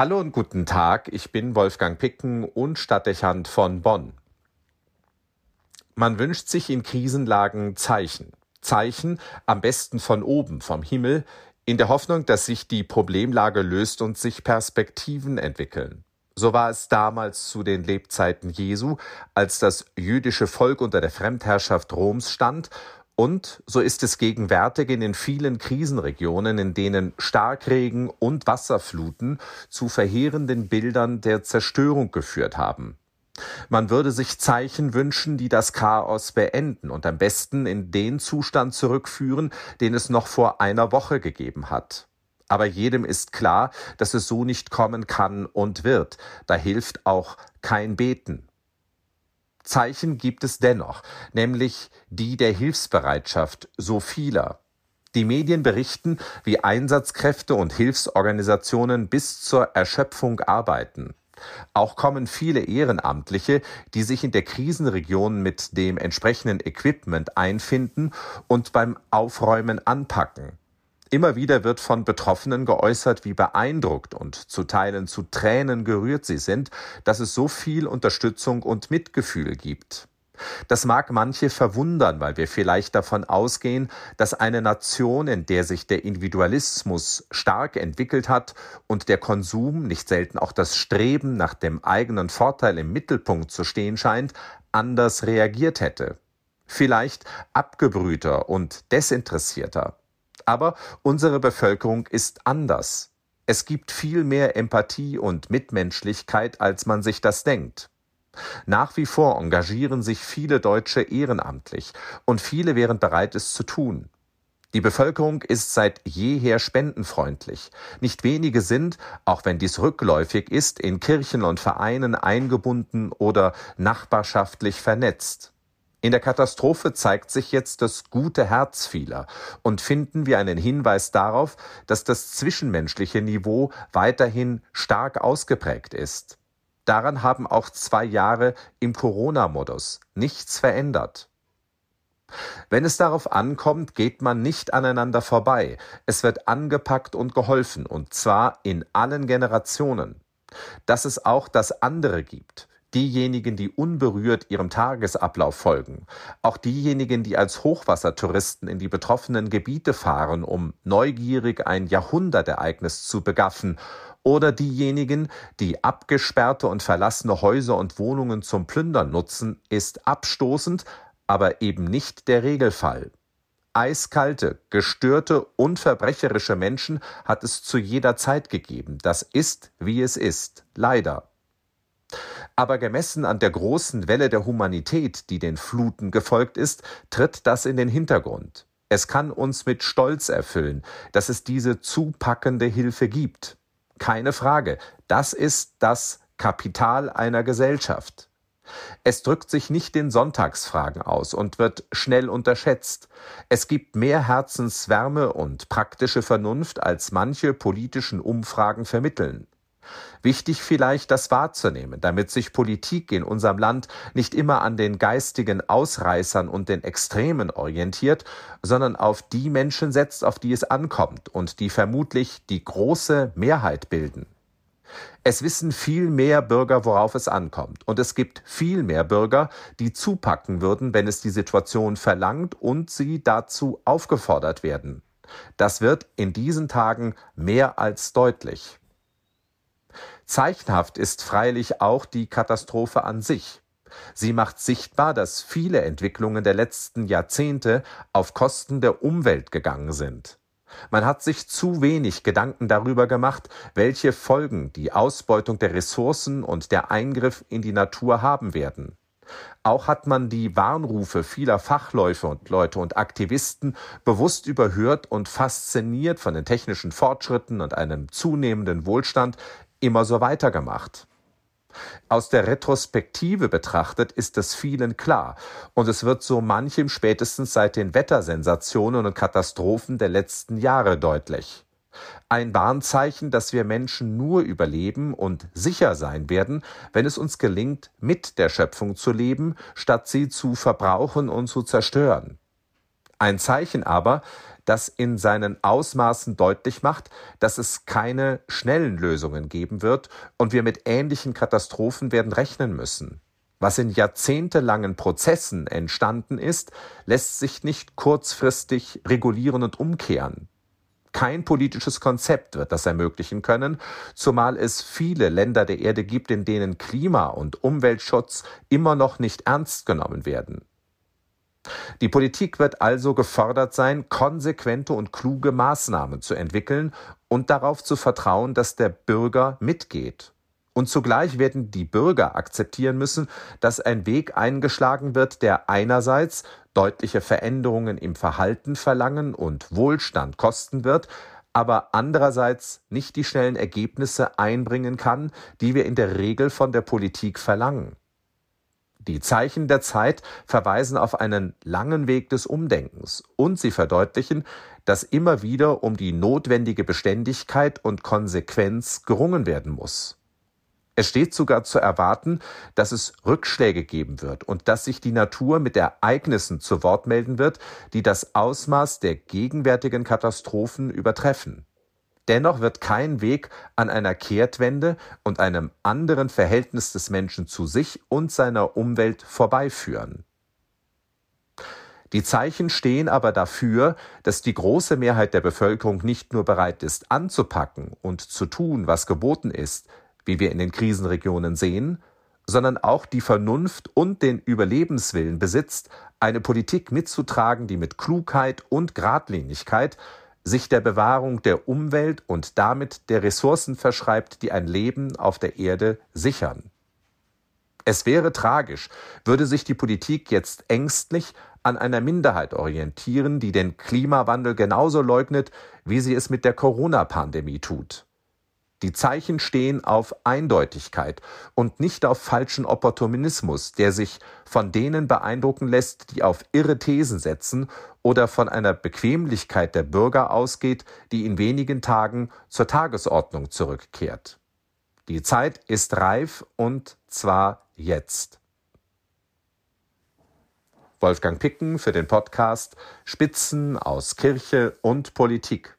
Hallo und guten Tag, ich bin Wolfgang Picken und Stadtdechant von Bonn. Man wünscht sich in Krisenlagen Zeichen. Zeichen am besten von oben, vom Himmel, in der Hoffnung, dass sich die Problemlage löst und sich Perspektiven entwickeln. So war es damals zu den Lebzeiten Jesu, als das jüdische Volk unter der Fremdherrschaft Roms stand und so ist es gegenwärtig in den vielen Krisenregionen, in denen Starkregen und Wasserfluten zu verheerenden Bildern der Zerstörung geführt haben. Man würde sich Zeichen wünschen, die das Chaos beenden und am besten in den Zustand zurückführen, den es noch vor einer Woche gegeben hat. Aber jedem ist klar, dass es so nicht kommen kann und wird. Da hilft auch kein Beten. Zeichen gibt es dennoch, nämlich die der Hilfsbereitschaft so vieler. Die Medien berichten, wie Einsatzkräfte und Hilfsorganisationen bis zur Erschöpfung arbeiten. Auch kommen viele Ehrenamtliche, die sich in der Krisenregion mit dem entsprechenden Equipment einfinden und beim Aufräumen anpacken. Immer wieder wird von Betroffenen geäußert, wie beeindruckt und zu Teilen zu Tränen gerührt sie sind, dass es so viel Unterstützung und Mitgefühl gibt. Das mag manche verwundern, weil wir vielleicht davon ausgehen, dass eine Nation, in der sich der Individualismus stark entwickelt hat und der Konsum, nicht selten auch das Streben nach dem eigenen Vorteil im Mittelpunkt zu stehen scheint, anders reagiert hätte. Vielleicht abgebrühter und desinteressierter. Aber unsere Bevölkerung ist anders. Es gibt viel mehr Empathie und Mitmenschlichkeit, als man sich das denkt. Nach wie vor engagieren sich viele Deutsche ehrenamtlich und viele wären bereit, es zu tun. Die Bevölkerung ist seit jeher spendenfreundlich. Nicht wenige sind, auch wenn dies rückläufig ist, in Kirchen und Vereinen eingebunden oder nachbarschaftlich vernetzt. In der Katastrophe zeigt sich jetzt das gute Herz vieler und finden wir einen Hinweis darauf, dass das zwischenmenschliche Niveau weiterhin stark ausgeprägt ist. Daran haben auch zwei Jahre im Corona-Modus nichts verändert. Wenn es darauf ankommt, geht man nicht aneinander vorbei. Es wird angepackt und geholfen, und zwar in allen Generationen. Dass es auch das andere gibt, diejenigen, die unberührt ihrem Tagesablauf folgen, auch diejenigen, die als Hochwassertouristen in die betroffenen Gebiete fahren, um neugierig ein Jahrhundertereignis zu begaffen, oder diejenigen, die abgesperrte und verlassene Häuser und Wohnungen zum Plündern nutzen, ist abstoßend, aber eben nicht der Regelfall. Eiskalte, gestörte und verbrecherische Menschen hat es zu jeder Zeit gegeben. Das ist, wie es ist. Leider. Aber gemessen an der großen Welle der Humanität, die den Fluten gefolgt ist, tritt das in den Hintergrund. Es kann uns mit Stolz erfüllen, dass es diese zupackende Hilfe gibt. Keine Frage, das ist das Kapital einer Gesellschaft. Es drückt sich nicht in Sonntagsfragen aus und wird schnell unterschätzt. Es gibt mehr Herzenswärme und praktische Vernunft, als manche politischen Umfragen vermitteln. Wichtig vielleicht, das wahrzunehmen, damit sich Politik in unserem Land nicht immer an den geistigen Ausreißern und den Extremen orientiert, sondern auf die Menschen setzt, auf die es ankommt und die vermutlich die große Mehrheit bilden. Es wissen viel mehr Bürger, worauf es ankommt. Und es gibt viel mehr Bürger, die zupacken würden, wenn es die Situation verlangt und sie dazu aufgefordert werden. Das wird in diesen Tagen mehr als deutlich. Zeichenhaft ist freilich auch die Katastrophe an sich. Sie macht sichtbar, dass viele Entwicklungen der letzten Jahrzehnte auf Kosten der Umwelt gegangen sind. Man hat sich zu wenig Gedanken darüber gemacht, welche Folgen die Ausbeutung der Ressourcen und der Eingriff in die Natur haben werden. Auch hat man die Warnrufe vieler Fachläufe und Leute und Aktivisten bewusst überhört und fasziniert von den technischen Fortschritten und einem zunehmenden Wohlstand immer so weitergemacht. Aus der Retrospektive betrachtet ist es vielen klar, und es wird so manchem spätestens seit den Wettersensationen und Katastrophen der letzten Jahre deutlich. Ein Warnzeichen, dass wir Menschen nur überleben und sicher sein werden, wenn es uns gelingt, mit der Schöpfung zu leben, statt sie zu verbrauchen und zu zerstören. Ein Zeichen aber, das in seinen Ausmaßen deutlich macht, dass es keine schnellen Lösungen geben wird und wir mit ähnlichen Katastrophen werden rechnen müssen. Was in jahrzehntelangen Prozessen entstanden ist, lässt sich nicht kurzfristig regulieren und umkehren. Kein politisches Konzept wird das ermöglichen können, zumal es viele Länder der Erde gibt, in denen Klima- und Umweltschutz immer noch nicht ernst genommen werden. Die Politik wird also gefordert sein, konsequente und kluge Maßnahmen zu entwickeln und darauf zu vertrauen, dass der Bürger mitgeht. Und zugleich werden die Bürger akzeptieren müssen, dass ein Weg eingeschlagen wird, der einerseits deutliche Veränderungen im Verhalten verlangen und Wohlstand kosten wird, aber andererseits nicht die schnellen Ergebnisse einbringen kann, die wir in der Regel von der Politik verlangen. Die Zeichen der Zeit verweisen auf einen langen Weg des Umdenkens und sie verdeutlichen, dass immer wieder um die notwendige Beständigkeit und Konsequenz gerungen werden muss. Es steht sogar zu erwarten, dass es Rückschläge geben wird und dass sich die Natur mit Ereignissen zu Wort melden wird, die das Ausmaß der gegenwärtigen Katastrophen übertreffen. Dennoch wird kein Weg an einer Kehrtwende und einem anderen Verhältnis des Menschen zu sich und seiner Umwelt vorbeiführen. Die Zeichen stehen aber dafür, dass die große Mehrheit der Bevölkerung nicht nur bereit ist anzupacken und zu tun, was geboten ist, wie wir in den Krisenregionen sehen, sondern auch die Vernunft und den Überlebenswillen besitzt, eine Politik mitzutragen, die mit Klugheit und Gradlinigkeit sich der Bewahrung der Umwelt und damit der Ressourcen verschreibt, die ein Leben auf der Erde sichern. Es wäre tragisch, würde sich die Politik jetzt ängstlich an einer Minderheit orientieren, die den Klimawandel genauso leugnet, wie sie es mit der Corona-Pandemie tut. Die Zeichen stehen auf Eindeutigkeit und nicht auf falschen Opportunismus, der sich von denen beeindrucken lässt, die auf irre Thesen setzen oder von einer Bequemlichkeit der Bürger ausgeht, die in wenigen Tagen zur Tagesordnung zurückkehrt. Die Zeit ist reif und zwar jetzt. Wolfgang Picken für den Podcast Spitzen aus Kirche und Politik.